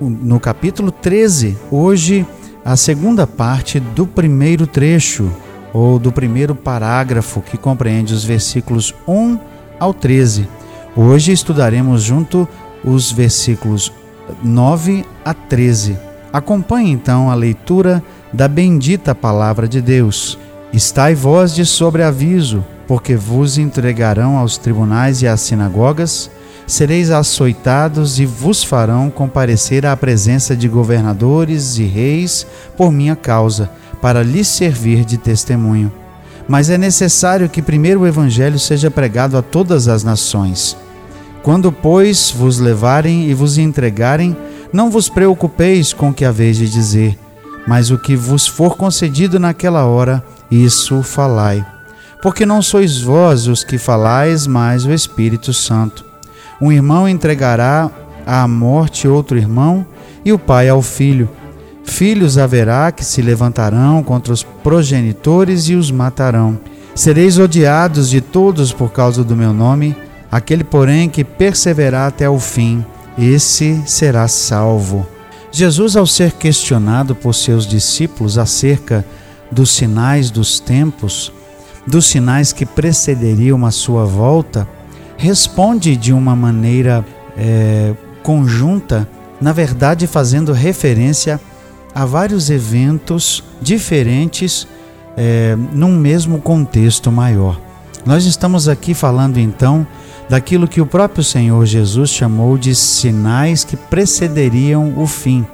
no capítulo 13, hoje a segunda parte do primeiro trecho, ou do primeiro parágrafo, que compreende os versículos 1 ao 13. Hoje estudaremos junto os versículos 9 a 13. Acompanhe então a leitura da bendita palavra de Deus. Estai vós de sobreaviso, porque vos entregarão aos tribunais e às sinagogas sereis açoitados e vos farão comparecer à presença de governadores e reis por minha causa, para lhes servir de testemunho. Mas é necessário que primeiro o evangelho seja pregado a todas as nações. Quando, pois, vos levarem e vos entregarem, não vos preocupeis com o que haveis de dizer, mas o que vos for concedido naquela hora, isso falai. Porque não sois vós os que falais, mas o Espírito Santo. Um irmão entregará à morte outro irmão, e o pai ao filho. Filhos haverá que se levantarão contra os progenitores e os matarão. Sereis odiados de todos por causa do meu nome, aquele, porém, que perseverar até o fim, esse será salvo. Jesus, ao ser questionado por seus discípulos acerca dos sinais dos tempos, dos sinais que precederiam a sua volta, responde de uma maneira é, conjunta, na verdade fazendo referência a vários eventos diferentes é, num mesmo contexto maior. Nós estamos aqui falando então daquilo que o próprio Senhor Jesus chamou de sinais que precederiam o fim.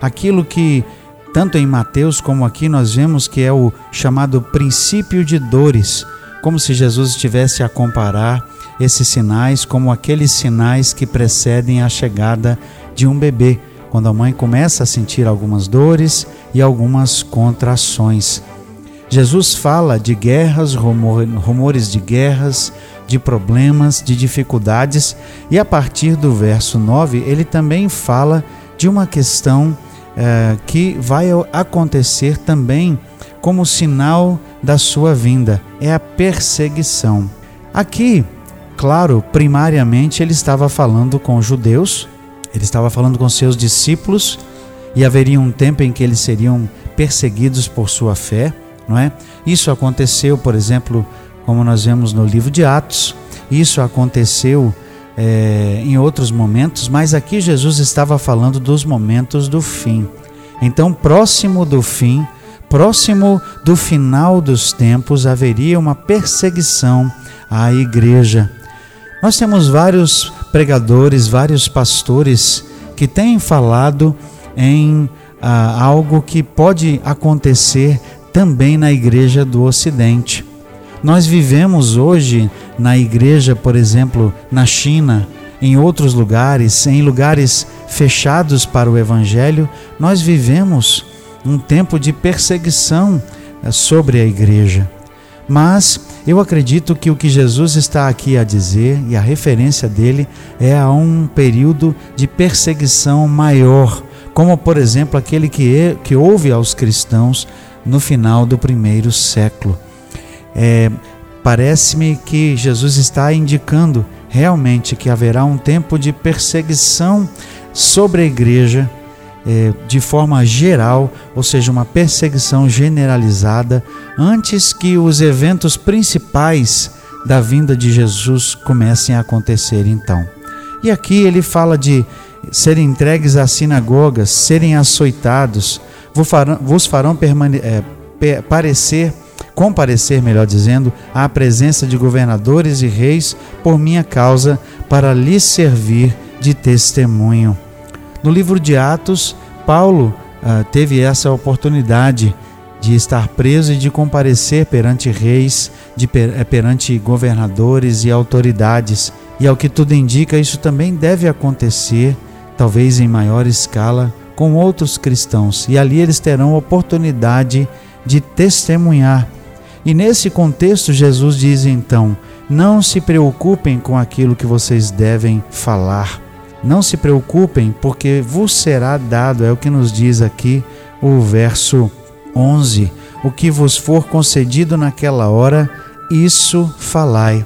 Aquilo que, tanto em Mateus como aqui, nós vemos que é o chamado princípio de dores, como se Jesus estivesse a comparar esses sinais como aqueles sinais que precedem a chegada de um bebê, quando a mãe começa a sentir algumas dores e algumas contrações. Jesus fala de guerras, rumores de guerras, de problemas, de dificuldades, e a partir do verso 9 ele também fala de uma questão eh, que vai acontecer também como sinal da sua vinda: é a perseguição. Aqui claro, primariamente ele estava falando com judeus, ele estava falando com seus discípulos, e haveria um tempo em que eles seriam perseguidos por sua fé, não é? Isso aconteceu, por exemplo, como nós vemos no livro de Atos, isso aconteceu é, em outros momentos, mas aqui Jesus estava falando dos momentos do fim. Então, próximo do fim, próximo do final dos tempos, haveria uma perseguição à igreja. Nós temos vários pregadores, vários pastores que têm falado em ah, algo que pode acontecer também na igreja do Ocidente. Nós vivemos hoje na igreja, por exemplo, na China, em outros lugares, em lugares fechados para o Evangelho, nós vivemos um tempo de perseguição eh, sobre a igreja. Mas eu acredito que o que Jesus está aqui a dizer e a referência dele é a um período de perseguição maior, como por exemplo aquele que, que houve aos cristãos no final do primeiro século. É, Parece-me que Jesus está indicando realmente que haverá um tempo de perseguição sobre a igreja é, de forma geral, ou seja, uma perseguição generalizada, antes que os eventos principais da vinda de Jesus comecem a acontecer então. E aqui ele fala de serem entregues às sinagogas, serem açoitados, vos farão, vos farão é, parecer, comparecer, melhor dizendo, à presença de governadores e reis por minha causa, para lhes servir de testemunho. No livro de Atos, Paulo uh, teve essa oportunidade de estar preso e de comparecer perante reis, de per, eh, perante governadores e autoridades. E ao que tudo indica, isso também deve acontecer, talvez em maior escala, com outros cristãos e ali eles terão oportunidade de testemunhar. E nesse contexto, Jesus diz então: não se preocupem com aquilo que vocês devem falar. Não se preocupem, porque vos será dado, é o que nos diz aqui o verso 11: o que vos for concedido naquela hora, isso falai.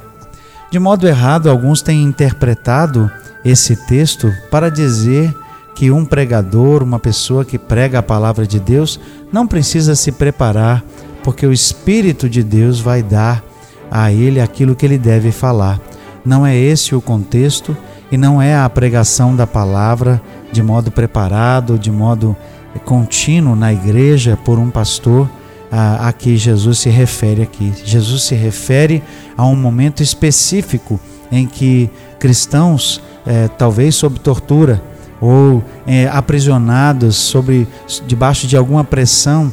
De modo errado, alguns têm interpretado esse texto para dizer que um pregador, uma pessoa que prega a palavra de Deus, não precisa se preparar, porque o Espírito de Deus vai dar a ele aquilo que ele deve falar. Não é esse o contexto e não é a pregação da palavra de modo preparado, de modo contínuo na igreja por um pastor a, a que Jesus se refere aqui. Jesus se refere a um momento específico em que cristãos, é, talvez sob tortura, ou é, aprisionados sobre debaixo de alguma pressão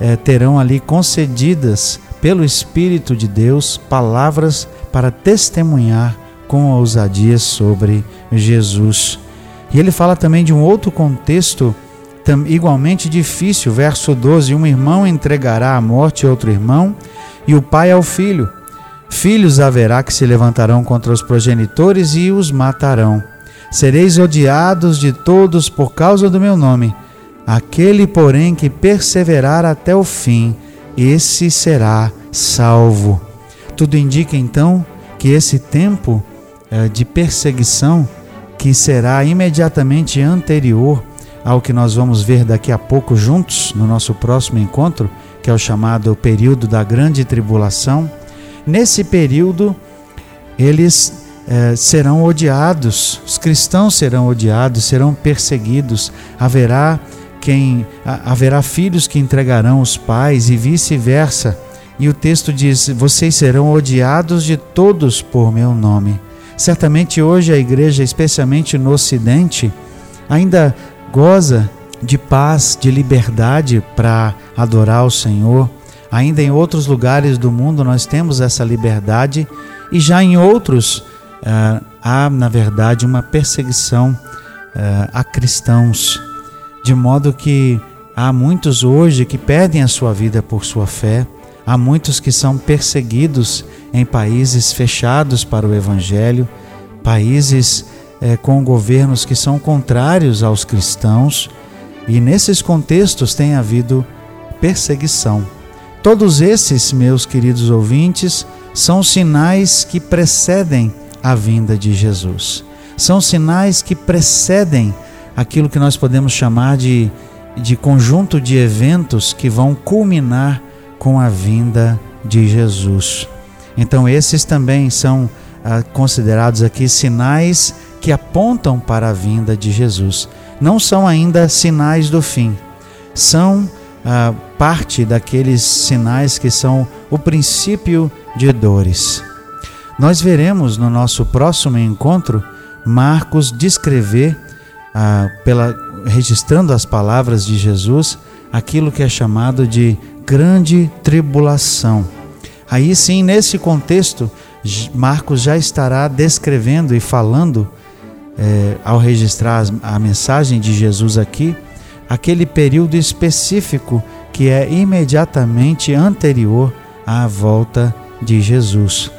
é, terão ali concedidas pelo Espírito de Deus palavras para testemunhar com ousadia sobre Jesus. E ele fala também de um outro contexto igualmente difícil, verso 12: Um irmão entregará à morte outro irmão, e o pai ao filho. Filhos haverá que se levantarão contra os progenitores e os matarão. Sereis odiados de todos por causa do meu nome. Aquele, porém, que perseverar até o fim, esse será salvo. Tudo indica então que esse tempo de perseguição, que será imediatamente anterior ao que nós vamos ver daqui a pouco juntos no nosso próximo encontro, que é o chamado período da grande tribulação, nesse período eles é, serão odiados, os cristãos serão odiados, serão perseguidos, haverá quem haverá filhos que entregarão os pais e vice-versa. E o texto diz: Vocês serão odiados de todos por meu nome. Certamente hoje a igreja, especialmente no Ocidente, ainda goza de paz, de liberdade para adorar o Senhor. Ainda em outros lugares do mundo nós temos essa liberdade e já em outros uh, há, na verdade, uma perseguição uh, a cristãos, de modo que há muitos hoje que perdem a sua vida por sua fé, há muitos que são perseguidos em países fechados para o Evangelho, países eh, com governos que são contrários aos cristãos, e nesses contextos tem havido perseguição. Todos esses, meus queridos ouvintes, são sinais que precedem a vinda de Jesus. São sinais que precedem aquilo que nós podemos chamar de, de conjunto de eventos que vão culminar com a vinda de Jesus. Então, esses também são ah, considerados aqui sinais que apontam para a vinda de Jesus. Não são ainda sinais do fim, são ah, parte daqueles sinais que são o princípio de dores. Nós veremos no nosso próximo encontro Marcos descrever, ah, pela, registrando as palavras de Jesus, aquilo que é chamado de grande tribulação. Aí sim, nesse contexto, Marcos já estará descrevendo e falando, eh, ao registrar a mensagem de Jesus aqui, aquele período específico que é imediatamente anterior à volta de Jesus.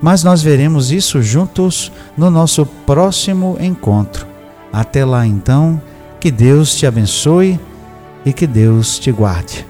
Mas nós veremos isso juntos no nosso próximo encontro. Até lá então, que Deus te abençoe e que Deus te guarde.